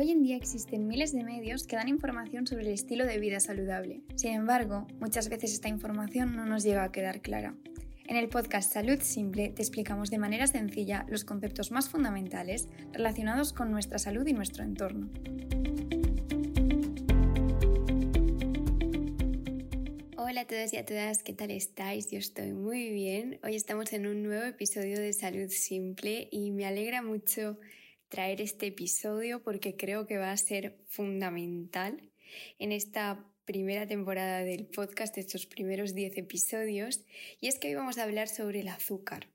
Hoy en día existen miles de medios que dan información sobre el estilo de vida saludable. Sin embargo, muchas veces esta información no nos llega a quedar clara. En el podcast Salud Simple te explicamos de manera sencilla los conceptos más fundamentales relacionados con nuestra salud y nuestro entorno. Hola a todos y a todas, ¿qué tal estáis? Yo estoy muy bien. Hoy estamos en un nuevo episodio de Salud Simple y me alegra mucho traer este episodio porque creo que va a ser fundamental en esta primera temporada del podcast, estos primeros 10 episodios, y es que hoy vamos a hablar sobre el azúcar,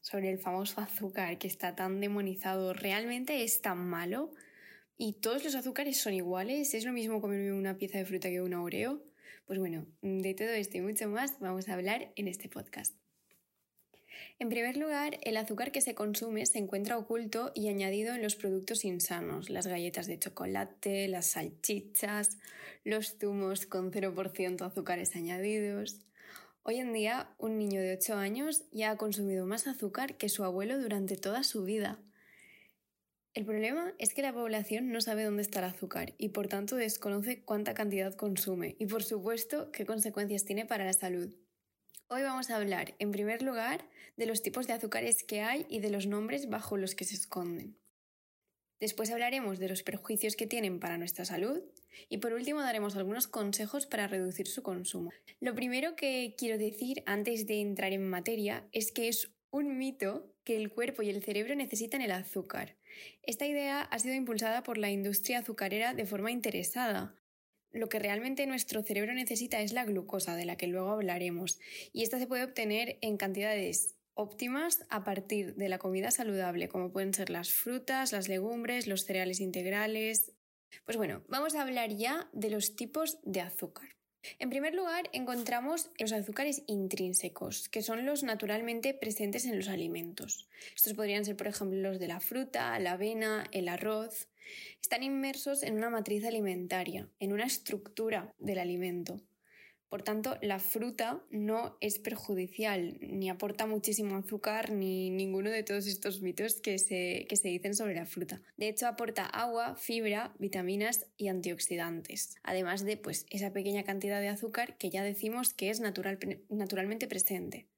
sobre el famoso azúcar que está tan demonizado, realmente es tan malo y todos los azúcares son iguales, es lo mismo comerme una pieza de fruta que una oreo. Pues bueno, de todo esto y mucho más vamos a hablar en este podcast. En primer lugar, el azúcar que se consume se encuentra oculto y añadido en los productos insanos, las galletas de chocolate, las salchichas, los zumos con 0% azúcares añadidos. Hoy en día, un niño de 8 años ya ha consumido más azúcar que su abuelo durante toda su vida. El problema es que la población no sabe dónde está el azúcar y por tanto desconoce cuánta cantidad consume y por supuesto qué consecuencias tiene para la salud. Hoy vamos a hablar, en primer lugar, de los tipos de azúcares que hay y de los nombres bajo los que se esconden. Después hablaremos de los perjuicios que tienen para nuestra salud y por último daremos algunos consejos para reducir su consumo. Lo primero que quiero decir antes de entrar en materia es que es un mito que el cuerpo y el cerebro necesitan el azúcar. Esta idea ha sido impulsada por la industria azucarera de forma interesada, lo que realmente nuestro cerebro necesita es la glucosa, de la que luego hablaremos, y esta se puede obtener en cantidades óptimas a partir de la comida saludable, como pueden ser las frutas, las legumbres, los cereales integrales. Pues bueno, vamos a hablar ya de los tipos de azúcar. En primer lugar, encontramos los azúcares intrínsecos, que son los naturalmente presentes en los alimentos. Estos podrían ser, por ejemplo, los de la fruta, la avena, el arroz. Están inmersos en una matriz alimentaria, en una estructura del alimento. Por tanto, la fruta no es perjudicial, ni aporta muchísimo azúcar, ni ninguno de todos estos mitos que se, que se, dicen sobre la fruta. De hecho, aporta agua, fibra, vitaminas y antioxidantes, además de pues, esa pequeña cantidad de azúcar que ya decimos que es natural, naturalmente presente.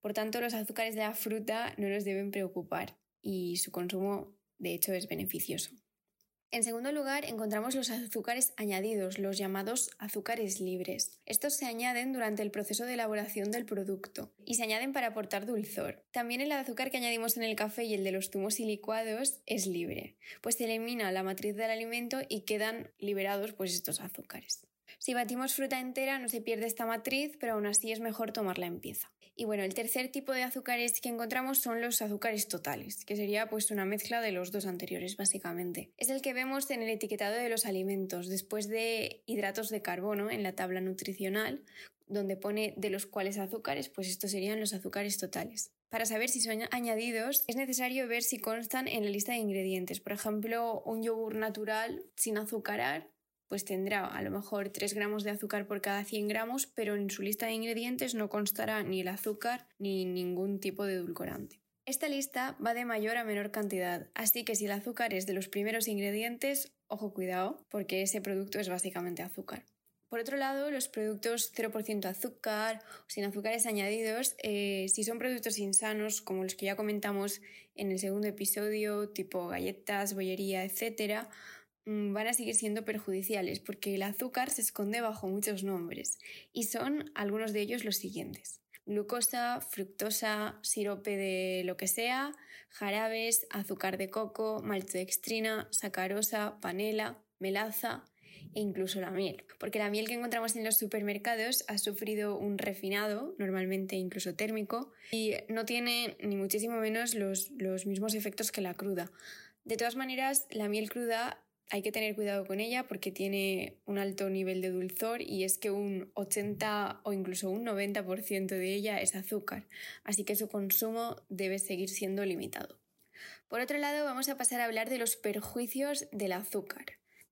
Por tanto, los azúcares de la fruta no nos deben preocupar y su consumo, de hecho, es beneficioso. En segundo lugar, encontramos los azúcares añadidos, los llamados azúcares libres. Estos se añaden durante el proceso de elaboración del producto y se añaden para aportar dulzor. También el azúcar que añadimos en el café y el de los zumos y licuados es libre, pues se elimina la matriz del alimento y quedan liberados pues estos azúcares. Si batimos fruta entera no se pierde esta matriz, pero aún así es mejor tomarla en pieza. Y bueno, el tercer tipo de azúcares que encontramos son los azúcares totales, que sería pues una mezcla de los dos anteriores básicamente. Es el que vemos en el etiquetado de los alimentos, después de hidratos de carbono en la tabla nutricional, donde pone de los cuales azúcares, pues estos serían los azúcares totales. Para saber si son añadidos, es necesario ver si constan en la lista de ingredientes. Por ejemplo, un yogur natural sin azucarar pues tendrá a lo mejor 3 gramos de azúcar por cada 100 gramos, pero en su lista de ingredientes no constará ni el azúcar ni ningún tipo de edulcorante. Esta lista va de mayor a menor cantidad, así que si el azúcar es de los primeros ingredientes, ojo cuidado, porque ese producto es básicamente azúcar. Por otro lado, los productos 0% azúcar o sin azúcares añadidos, eh, si son productos insanos, como los que ya comentamos en el segundo episodio, tipo galletas, bollería, etc., van a seguir siendo perjudiciales porque el azúcar se esconde bajo muchos nombres y son algunos de ellos los siguientes. Glucosa, fructosa, sirope de lo que sea, jarabes, azúcar de coco, maltodextrina, sacarosa, panela, melaza e incluso la miel. Porque la miel que encontramos en los supermercados ha sufrido un refinado, normalmente incluso térmico, y no tiene ni muchísimo menos los, los mismos efectos que la cruda. De todas maneras, la miel cruda hay que tener cuidado con ella porque tiene un alto nivel de dulzor y es que un 80 o incluso un 90% de ella es azúcar, así que su consumo debe seguir siendo limitado. Por otro lado, vamos a pasar a hablar de los perjuicios del azúcar.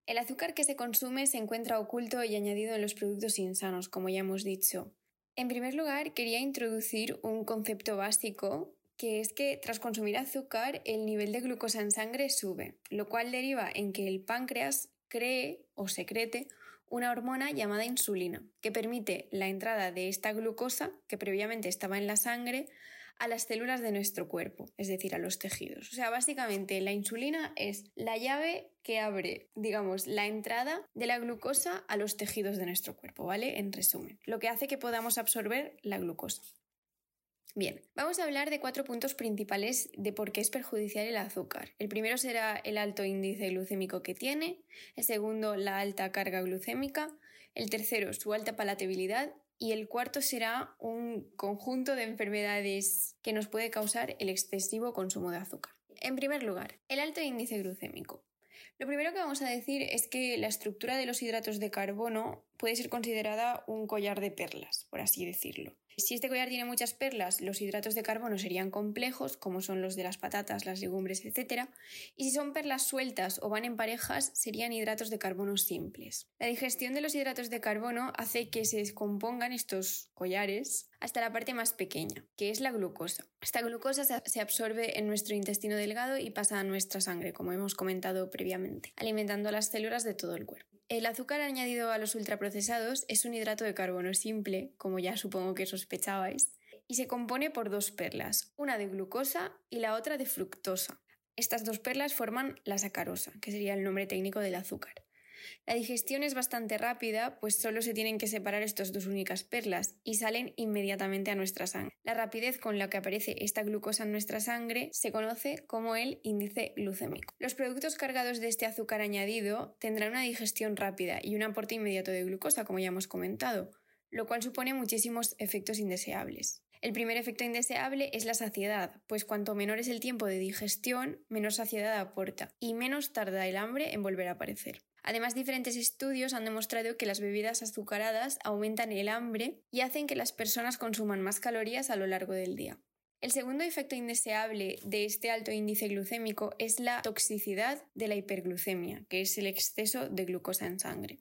El azúcar que se consume se encuentra oculto y añadido en los productos insanos, como ya hemos dicho. En primer lugar, quería introducir un concepto básico que es que tras consumir azúcar el nivel de glucosa en sangre sube, lo cual deriva en que el páncreas cree o secrete una hormona llamada insulina, que permite la entrada de esta glucosa, que previamente estaba en la sangre, a las células de nuestro cuerpo, es decir, a los tejidos. O sea, básicamente la insulina es la llave que abre, digamos, la entrada de la glucosa a los tejidos de nuestro cuerpo, ¿vale? En resumen, lo que hace que podamos absorber la glucosa. Bien, vamos a hablar de cuatro puntos principales de por qué es perjudicial el azúcar. El primero será el alto índice glucémico que tiene, el segundo la alta carga glucémica, el tercero su alta palatabilidad y el cuarto será un conjunto de enfermedades que nos puede causar el excesivo consumo de azúcar. En primer lugar, el alto índice glucémico. Lo primero que vamos a decir es que la estructura de los hidratos de carbono puede ser considerada un collar de perlas, por así decirlo. Si este collar tiene muchas perlas, los hidratos de carbono serían complejos, como son los de las patatas, las legumbres, etc. Y si son perlas sueltas o van en parejas, serían hidratos de carbono simples. La digestión de los hidratos de carbono hace que se descompongan estos collares hasta la parte más pequeña, que es la glucosa. Esta glucosa se absorbe en nuestro intestino delgado y pasa a nuestra sangre, como hemos comentado previamente, alimentando las células de todo el cuerpo. El azúcar añadido a los ultraprocesados es un hidrato de carbono simple, como ya supongo que sospechabais, y se compone por dos perlas, una de glucosa y la otra de fructosa. Estas dos perlas forman la sacarosa, que sería el nombre técnico del azúcar. La digestión es bastante rápida, pues solo se tienen que separar estas dos únicas perlas y salen inmediatamente a nuestra sangre. La rapidez con la que aparece esta glucosa en nuestra sangre se conoce como el índice glucémico. Los productos cargados de este azúcar añadido tendrán una digestión rápida y un aporte inmediato de glucosa, como ya hemos comentado, lo cual supone muchísimos efectos indeseables. El primer efecto indeseable es la saciedad, pues cuanto menor es el tiempo de digestión, menos saciedad aporta y menos tarda el hambre en volver a aparecer. Además, diferentes estudios han demostrado que las bebidas azucaradas aumentan el hambre y hacen que las personas consuman más calorías a lo largo del día. El segundo efecto indeseable de este alto índice glucémico es la toxicidad de la hiperglucemia, que es el exceso de glucosa en sangre.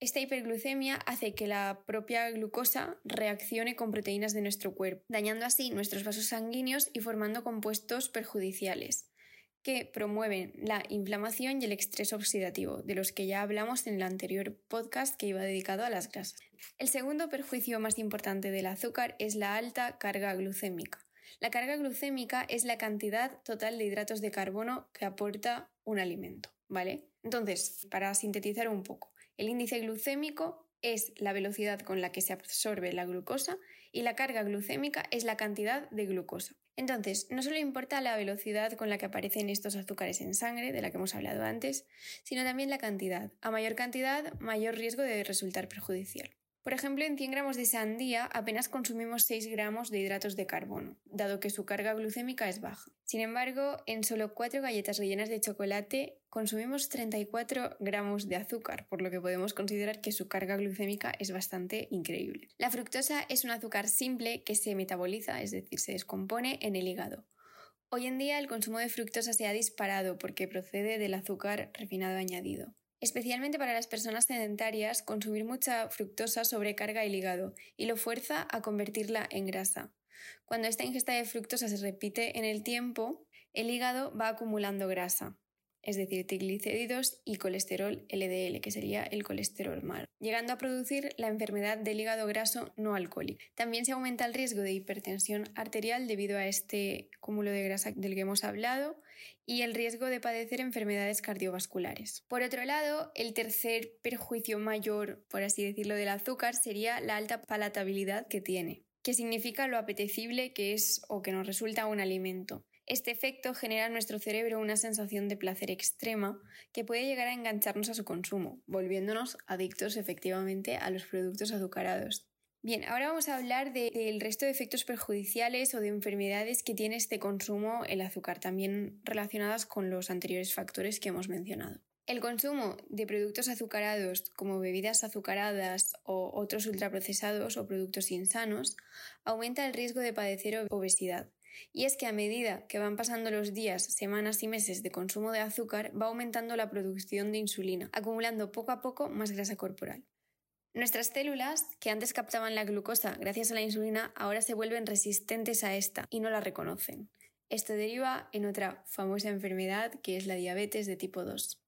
Esta hiperglucemia hace que la propia glucosa reaccione con proteínas de nuestro cuerpo, dañando así nuestros vasos sanguíneos y formando compuestos perjudiciales que promueven la inflamación y el estrés oxidativo, de los que ya hablamos en el anterior podcast que iba dedicado a las grasas. El segundo perjuicio más importante del azúcar es la alta carga glucémica. La carga glucémica es la cantidad total de hidratos de carbono que aporta un alimento, ¿vale? Entonces, para sintetizar un poco, el índice glucémico es la velocidad con la que se absorbe la glucosa y la carga glucémica es la cantidad de glucosa. Entonces, no solo importa la velocidad con la que aparecen estos azúcares en sangre, de la que hemos hablado antes, sino también la cantidad. A mayor cantidad, mayor riesgo de resultar perjudicial. Por ejemplo, en 100 gramos de sandía apenas consumimos 6 gramos de hidratos de carbono, dado que su carga glucémica es baja. Sin embargo, en solo 4 galletas rellenas de chocolate consumimos 34 gramos de azúcar, por lo que podemos considerar que su carga glucémica es bastante increíble. La fructosa es un azúcar simple que se metaboliza, es decir, se descompone en el hígado. Hoy en día el consumo de fructosa se ha disparado porque procede del azúcar refinado añadido. Especialmente para las personas sedentarias, consumir mucha fructosa sobrecarga el hígado y lo fuerza a convertirla en grasa. Cuando esta ingesta de fructosa se repite en el tiempo, el hígado va acumulando grasa es decir, triglicéridos y colesterol LDL, que sería el colesterol malo, llegando a producir la enfermedad del hígado graso no alcohólico. También se aumenta el riesgo de hipertensión arterial debido a este cúmulo de grasa del que hemos hablado y el riesgo de padecer enfermedades cardiovasculares. Por otro lado, el tercer perjuicio mayor, por así decirlo, del azúcar sería la alta palatabilidad que tiene que significa lo apetecible que es o que nos resulta un alimento. Este efecto genera en nuestro cerebro una sensación de placer extrema que puede llegar a engancharnos a su consumo, volviéndonos adictos efectivamente a los productos azucarados. Bien, ahora vamos a hablar del resto de efectos perjudiciales o de enfermedades que tiene este consumo el azúcar, también relacionadas con los anteriores factores que hemos mencionado. El consumo de productos azucarados como bebidas azucaradas o otros ultraprocesados o productos insanos aumenta el riesgo de padecer obesidad, y es que a medida que van pasando los días, semanas y meses de consumo de azúcar, va aumentando la producción de insulina, acumulando poco a poco más grasa corporal. Nuestras células, que antes captaban la glucosa gracias a la insulina, ahora se vuelven resistentes a esta y no la reconocen. Esto deriva en otra famosa enfermedad que es la diabetes de tipo 2.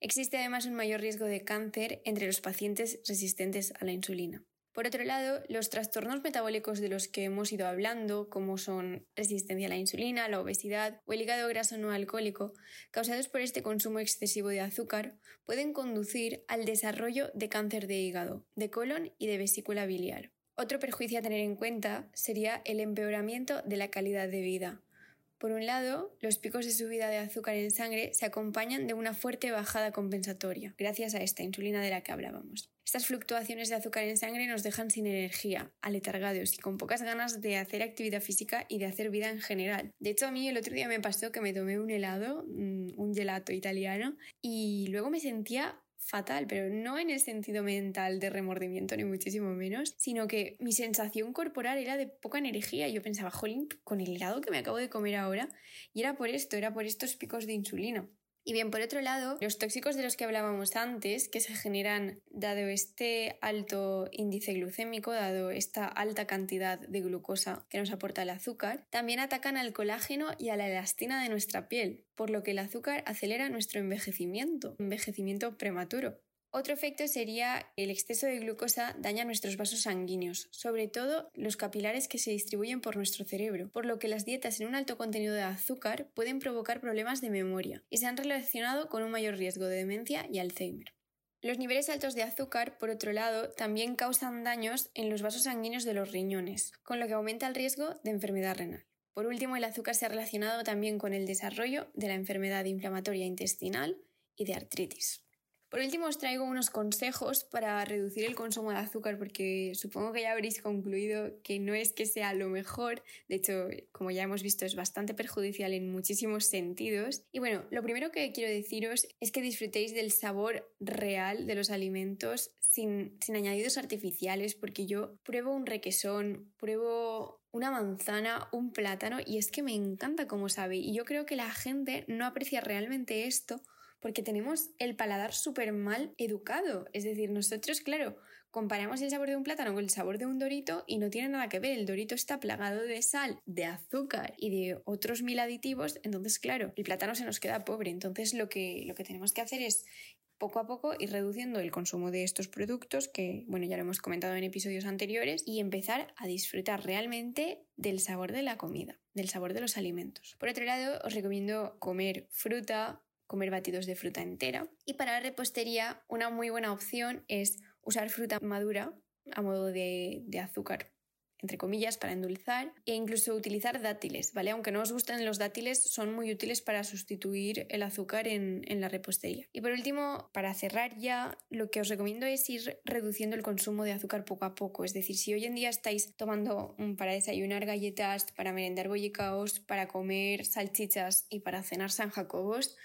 Existe además un mayor riesgo de cáncer entre los pacientes resistentes a la insulina. Por otro lado, los trastornos metabólicos de los que hemos ido hablando, como son resistencia a la insulina, la obesidad o el hígado graso no alcohólico, causados por este consumo excesivo de azúcar, pueden conducir al desarrollo de cáncer de hígado, de colon y de vesícula biliar. Otro perjuicio a tener en cuenta sería el empeoramiento de la calidad de vida. Por un lado, los picos de subida de azúcar en sangre se acompañan de una fuerte bajada compensatoria, gracias a esta insulina de la que hablábamos. Estas fluctuaciones de azúcar en sangre nos dejan sin energía, aletargados y con pocas ganas de hacer actividad física y de hacer vida en general. De hecho, a mí el otro día me pasó que me tomé un helado, mm, un gelato italiano, y luego me sentía fatal, pero no en el sentido mental de remordimiento ni muchísimo menos, sino que mi sensación corporal era de poca energía. Yo pensaba, jolín, con el helado que me acabo de comer ahora, y era por esto, era por estos picos de insulina. Y bien, por otro lado, los tóxicos de los que hablábamos antes, que se generan dado este alto índice glucémico, dado esta alta cantidad de glucosa que nos aporta el azúcar, también atacan al colágeno y a la elastina de nuestra piel, por lo que el azúcar acelera nuestro envejecimiento, envejecimiento prematuro. Otro efecto sería el exceso de glucosa daña nuestros vasos sanguíneos, sobre todo los capilares que se distribuyen por nuestro cerebro, por lo que las dietas en un alto contenido de azúcar pueden provocar problemas de memoria y se han relacionado con un mayor riesgo de demencia y Alzheimer. Los niveles altos de azúcar, por otro lado, también causan daños en los vasos sanguíneos de los riñones, con lo que aumenta el riesgo de enfermedad renal. Por último, el azúcar se ha relacionado también con el desarrollo de la enfermedad inflamatoria intestinal y de artritis. Por último, os traigo unos consejos para reducir el consumo de azúcar porque supongo que ya habréis concluido que no es que sea lo mejor, de hecho, como ya hemos visto, es bastante perjudicial en muchísimos sentidos. Y bueno, lo primero que quiero deciros es que disfrutéis del sabor real de los alimentos sin, sin añadidos artificiales porque yo pruebo un requesón, pruebo una manzana, un plátano y es que me encanta cómo sabe y yo creo que la gente no aprecia realmente esto porque tenemos el paladar súper mal educado. Es decir, nosotros, claro, comparamos el sabor de un plátano con el sabor de un dorito y no tiene nada que ver. El dorito está plagado de sal, de azúcar y de otros mil aditivos. Entonces, claro, el plátano se nos queda pobre. Entonces, lo que, lo que tenemos que hacer es poco a poco ir reduciendo el consumo de estos productos, que bueno, ya lo hemos comentado en episodios anteriores, y empezar a disfrutar realmente del sabor de la comida, del sabor de los alimentos. Por otro lado, os recomiendo comer fruta, comer batidos de fruta entera. Y para la repostería, una muy buena opción es usar fruta madura a modo de, azúcar entre comillas, para endulzar e incluso utilizar dátiles, ¿vale? Aunque no os gusten los dátiles, son muy útiles para sustituir el azúcar en, en, la repostería. Y por último, para cerrar ya, lo que os recomiendo es ir reduciendo el consumo de azúcar poco a poco. Es decir, si hoy en día estáis tomando para desayunar galletas, para merendar bollicaos, para comer salchichas y para cenar San Jacobos,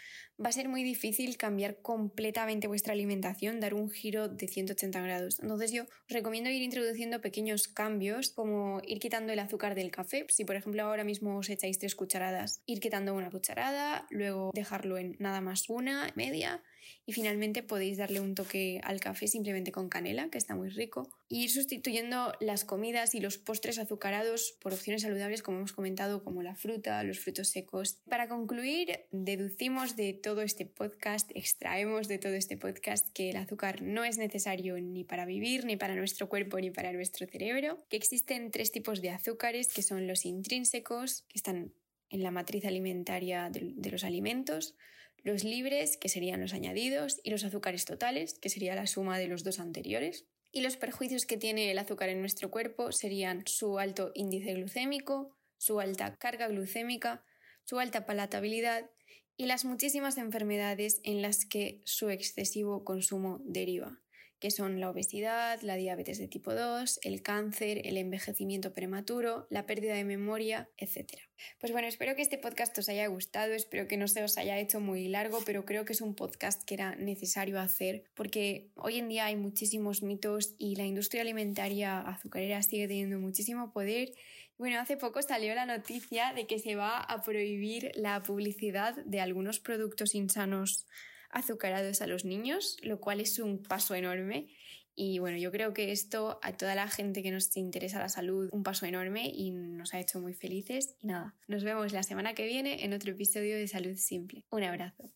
va a ser muy difícil cambiar completamente vuestra alimentación, dar un giro de 180 grados. Entonces yo os recomiendo ir introduciendo pequeños cambios, como ir quitando el azúcar del café. Si por ejemplo ahora mismo os echáis tres cucharadas, ir quitando una cucharada, luego dejarlo en nada más una, media, y finalmente podéis darle un toque al café simplemente con canela, que está muy rico. Y ir sustituyendo las comidas y los postres azucarados por opciones saludables, como hemos comentado, como la fruta, los frutos secos. Para concluir, deducimos de todo este podcast, extraemos de todo este podcast que el azúcar no es necesario ni para vivir, ni para nuestro cuerpo, ni para nuestro cerebro, que existen tres tipos de azúcares, que son los intrínsecos, que están en la matriz alimentaria de, los alimentos, los libres, que serían los añadidos, y los azúcares totales, que sería la suma de los dos anteriores. Y los perjuicios que tiene el azúcar en nuestro cuerpo serían su alto índice glucémico, su alta carga glucémica, su alta palatabilidad y las muchísimas enfermedades en las que su excesivo consumo deriva que son la obesidad, la diabetes de tipo 2, el cáncer, el envejecimiento prematuro, la pérdida de memoria, etc. Pues bueno, espero que este podcast os haya gustado, espero que no se os haya hecho muy largo, pero creo que es un podcast que era necesario hacer porque hoy en día hay muchísimos mitos y la industria alimentaria azucarera sigue teniendo muchísimo poder. Bueno, hace poco salió la noticia de que se va a prohibir la publicidad de algunos productos insanos azucarados a los niños, lo cual es un paso enorme. Y bueno, yo creo que esto a toda la gente que nos interesa la salud, un paso enorme y nos ha hecho muy felices. Y nada, nos vemos la semana que viene en otro episodio de Salud Simple. Un abrazo.